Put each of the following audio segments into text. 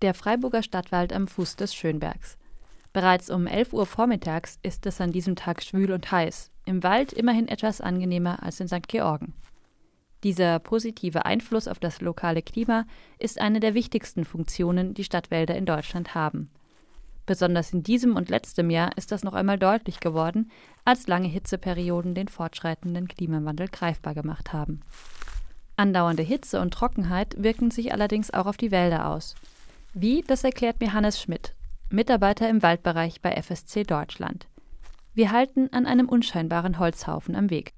Der Freiburger Stadtwald am Fuß des Schönbergs. Bereits um 11 Uhr vormittags ist es an diesem Tag schwül und heiß, im Wald immerhin etwas angenehmer als in St. Georgen. Dieser positive Einfluss auf das lokale Klima ist eine der wichtigsten Funktionen, die Stadtwälder in Deutschland haben. Besonders in diesem und letztem Jahr ist das noch einmal deutlich geworden, als lange Hitzeperioden den fortschreitenden Klimawandel greifbar gemacht haben. Andauernde Hitze und Trockenheit wirken sich allerdings auch auf die Wälder aus. Wie, das erklärt mir Hannes Schmidt, Mitarbeiter im Waldbereich bei FSC Deutschland. Wir halten an einem unscheinbaren Holzhaufen am Weg.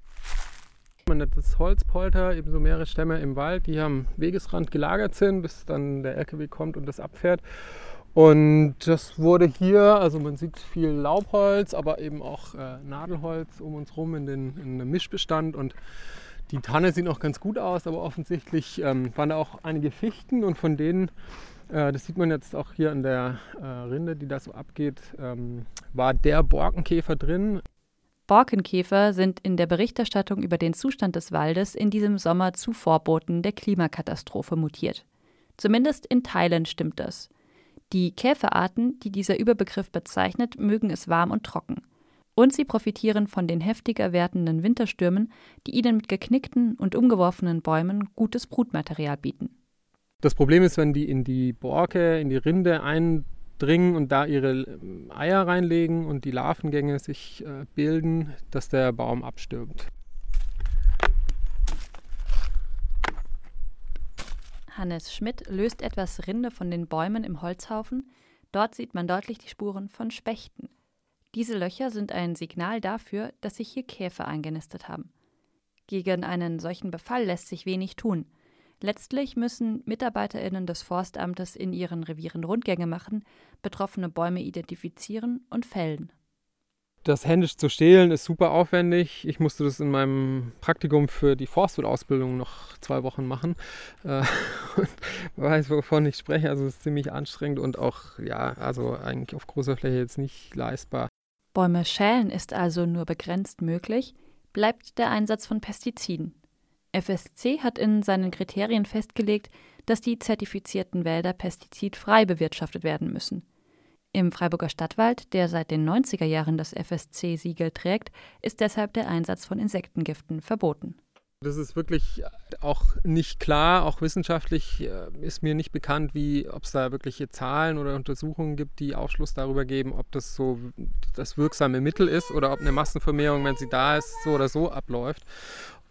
Man nennt das Holzpolter, ebenso mehrere Stämme im Wald, die am Wegesrand gelagert sind, bis dann der LKW kommt und das abfährt. Und das wurde hier, also man sieht viel Laubholz, aber eben auch äh, Nadelholz um uns rum in, den, in dem Mischbestand. Und die Tanne sieht noch ganz gut aus, aber offensichtlich ähm, waren da auch einige Fichten und von denen äh, das sieht man jetzt auch hier an der äh, Rinde, die da so abgeht, ähm, war der Borkenkäfer drin. Borkenkäfer sind in der Berichterstattung über den Zustand des Waldes in diesem Sommer zu Vorboten der Klimakatastrophe mutiert. Zumindest in Teilen stimmt das. Die Käferarten, die dieser Überbegriff bezeichnet, mögen es warm und trocken. Und sie profitieren von den heftiger werdenden Winterstürmen, die ihnen mit geknickten und umgeworfenen Bäumen gutes Brutmaterial bieten. Das Problem ist, wenn die in die Borke, in die Rinde eindringen und da ihre ähm, Eier reinlegen und die Larvengänge sich äh, bilden, dass der Baum abstirbt. Hannes Schmidt löst etwas Rinde von den Bäumen im Holzhaufen. Dort sieht man deutlich die Spuren von Spechten. Diese Löcher sind ein Signal dafür, dass sich hier Käfer eingenistet haben. Gegen einen solchen Befall lässt sich wenig tun. Letztlich müssen MitarbeiterInnen des Forstamtes in ihren Revieren Rundgänge machen, betroffene Bäume identifizieren und fällen. Das händisch zu stehlen ist super aufwendig. Ich musste das in meinem Praktikum für die Forstwirtausbildung noch zwei Wochen machen. Äh, und weiß, wovon ich spreche. Also es ist ziemlich anstrengend und auch, ja, also eigentlich auf großer Fläche jetzt nicht leistbar. Bäume schälen ist also nur begrenzt möglich, bleibt der Einsatz von Pestiziden. FSC hat in seinen Kriterien festgelegt, dass die zertifizierten Wälder pestizidfrei bewirtschaftet werden müssen. Im Freiburger Stadtwald, der seit den 90er Jahren das FSC-Siegel trägt, ist deshalb der Einsatz von Insektengiften verboten. Das ist wirklich auch nicht klar, auch wissenschaftlich äh, ist mir nicht bekannt, wie ob es da wirkliche Zahlen oder Untersuchungen gibt, die Aufschluss darüber geben, ob das so das wirksame Mittel ist oder ob eine Massenvermehrung, wenn sie da ist, so oder so abläuft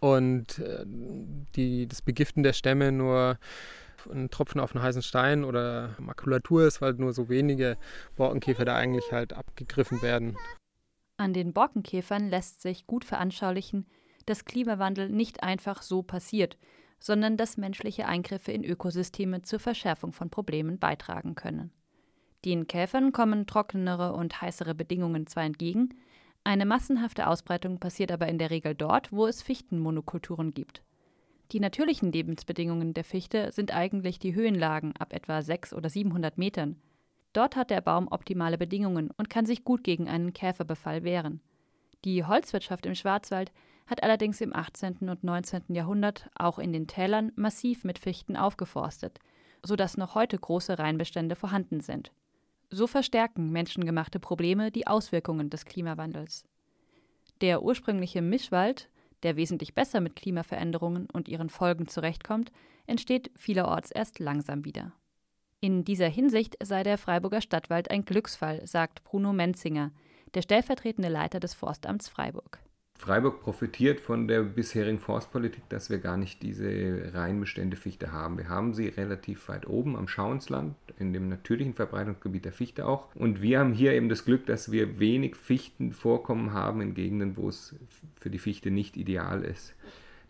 und äh, die, das Begiften der Stämme nur ein Tropfen auf einen heißen Stein oder Makulatur ist, weil nur so wenige Borkenkäfer da eigentlich halt abgegriffen werden. An den Borkenkäfern lässt sich gut veranschaulichen, dass Klimawandel nicht einfach so passiert, sondern dass menschliche Eingriffe in Ökosysteme zur Verschärfung von Problemen beitragen können. Den Käfern kommen trockenere und heißere Bedingungen zwar entgegen, eine massenhafte Ausbreitung passiert aber in der Regel dort, wo es Fichtenmonokulturen gibt. Die natürlichen Lebensbedingungen der Fichte sind eigentlich die Höhenlagen ab etwa 600 oder 700 Metern. Dort hat der Baum optimale Bedingungen und kann sich gut gegen einen Käferbefall wehren. Die Holzwirtschaft im Schwarzwald hat allerdings im 18. und 19. Jahrhundert auch in den Tälern massiv mit Fichten aufgeforstet, sodass noch heute große Reinbestände vorhanden sind. So verstärken menschengemachte Probleme die Auswirkungen des Klimawandels. Der ursprüngliche Mischwald, der wesentlich besser mit Klimaveränderungen und ihren Folgen zurechtkommt, entsteht vielerorts erst langsam wieder. In dieser Hinsicht sei der Freiburger Stadtwald ein Glücksfall, sagt Bruno Menzinger, der stellvertretende Leiter des Forstamts Freiburg. Freiburg profitiert von der bisherigen Forstpolitik, dass wir gar nicht diese Reinbestände Fichte haben. Wir haben sie relativ weit oben am Schauensland, in dem natürlichen Verbreitungsgebiet der Fichte auch. Und wir haben hier eben das Glück, dass wir wenig Fichtenvorkommen haben in Gegenden, wo es für die Fichte nicht ideal ist.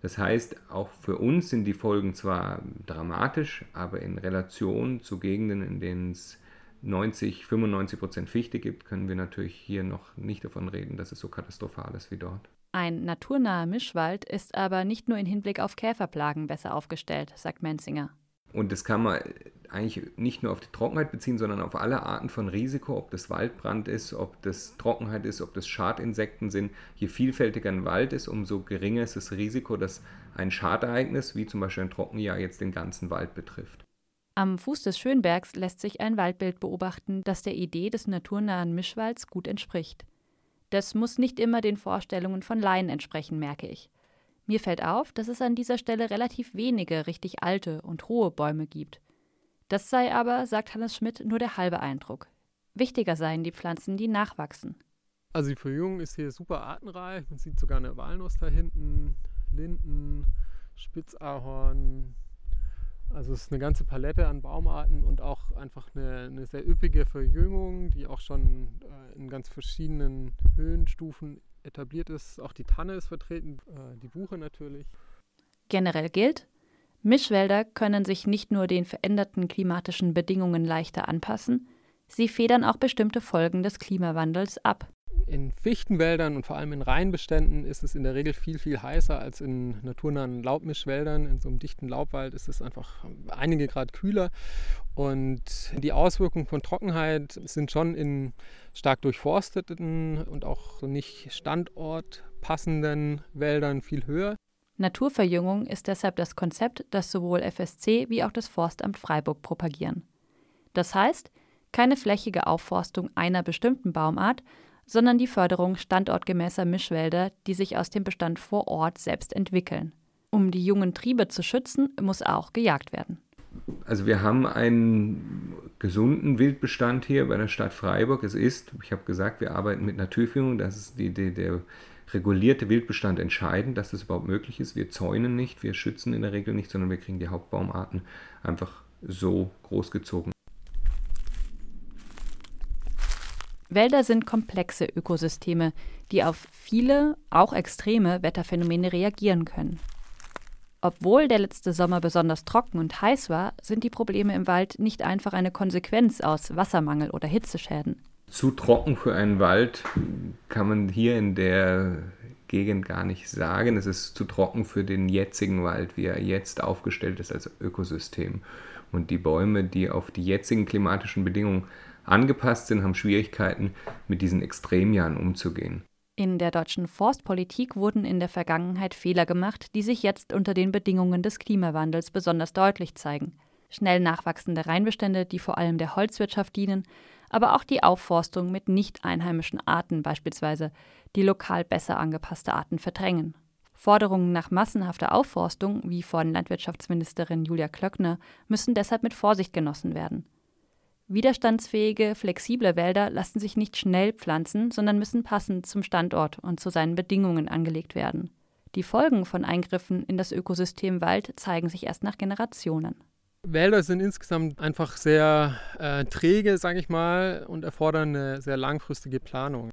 Das heißt, auch für uns sind die Folgen zwar dramatisch, aber in Relation zu Gegenden, in denen es 90, 95 Prozent Fichte gibt, können wir natürlich hier noch nicht davon reden, dass es so katastrophal ist wie dort. Ein naturnaher Mischwald ist aber nicht nur in Hinblick auf Käferplagen besser aufgestellt, sagt Menzinger. Und das kann man eigentlich nicht nur auf die Trockenheit beziehen, sondern auf alle Arten von Risiko, ob das Waldbrand ist, ob das Trockenheit ist, ob das Schadinsekten sind. Je vielfältiger ein Wald ist, umso geringer ist das Risiko, dass ein Schadereignis, wie zum Beispiel ein Trockenjahr, jetzt den ganzen Wald betrifft. Am Fuß des Schönbergs lässt sich ein Waldbild beobachten, das der Idee des naturnahen Mischwalds gut entspricht. Das muss nicht immer den Vorstellungen von Laien entsprechen, merke ich. Mir fällt auf, dass es an dieser Stelle relativ wenige richtig alte und hohe Bäume gibt. Das sei aber, sagt Hannes Schmidt, nur der halbe Eindruck. Wichtiger seien die Pflanzen, die nachwachsen. Also die Verjüngung ist hier super artenreich. Man sieht sogar eine Walnuss da hinten, Linden, Spitzahorn. Also es ist eine ganze Palette an Baumarten und auch einfach eine, eine sehr üppige Verjüngung, die auch schon äh, in ganz verschiedenen Höhenstufen etabliert ist. Auch die Tanne ist vertreten, äh, die Buche natürlich. Generell gilt, Mischwälder können sich nicht nur den veränderten klimatischen Bedingungen leichter anpassen, sie federn auch bestimmte Folgen des Klimawandels ab. In Fichtenwäldern und vor allem in Rheinbeständen ist es in der Regel viel, viel heißer als in naturnahen Laubmischwäldern. In so einem dichten Laubwald ist es einfach einige Grad kühler. Und die Auswirkungen von Trockenheit sind schon in stark durchforsteten und auch nicht standortpassenden Wäldern viel höher. Naturverjüngung ist deshalb das Konzept, das sowohl FSC wie auch das Forstamt Freiburg propagieren. Das heißt, keine flächige Aufforstung einer bestimmten Baumart, sondern die Förderung standortgemäßer Mischwälder, die sich aus dem Bestand vor Ort selbst entwickeln. Um die jungen Triebe zu schützen, muss auch gejagt werden. Also wir haben einen gesunden Wildbestand hier bei der Stadt Freiburg. Es ist, ich habe gesagt, wir arbeiten mit Naturführung, das ist die, die, der regulierte Wildbestand entscheidend, dass das überhaupt möglich ist. Wir zäunen nicht, wir schützen in der Regel nicht, sondern wir kriegen die Hauptbaumarten einfach so großgezogen. Wälder sind komplexe Ökosysteme, die auf viele, auch extreme Wetterphänomene reagieren können. Obwohl der letzte Sommer besonders trocken und heiß war, sind die Probleme im Wald nicht einfach eine Konsequenz aus Wassermangel oder Hitzeschäden. Zu trocken für einen Wald kann man hier in der Gegend gar nicht sagen. Es ist zu trocken für den jetzigen Wald, wie er jetzt aufgestellt ist als Ökosystem. Und die Bäume, die auf die jetzigen klimatischen Bedingungen angepasst sind, haben Schwierigkeiten, mit diesen Extremjahren umzugehen. In der deutschen Forstpolitik wurden in der Vergangenheit Fehler gemacht, die sich jetzt unter den Bedingungen des Klimawandels besonders deutlich zeigen. Schnell nachwachsende Reinbestände, die vor allem der Holzwirtschaft dienen, aber auch die Aufforstung mit nicht einheimischen Arten beispielsweise, die lokal besser angepasste Arten verdrängen. Forderungen nach massenhafter Aufforstung, wie von Landwirtschaftsministerin Julia Klöckner, müssen deshalb mit Vorsicht genossen werden. Widerstandsfähige, flexible Wälder lassen sich nicht schnell pflanzen, sondern müssen passend zum Standort und zu seinen Bedingungen angelegt werden. Die Folgen von Eingriffen in das Ökosystem Wald zeigen sich erst nach Generationen. Wälder sind insgesamt einfach sehr äh, träge, sage ich mal, und erfordern eine sehr langfristige Planung.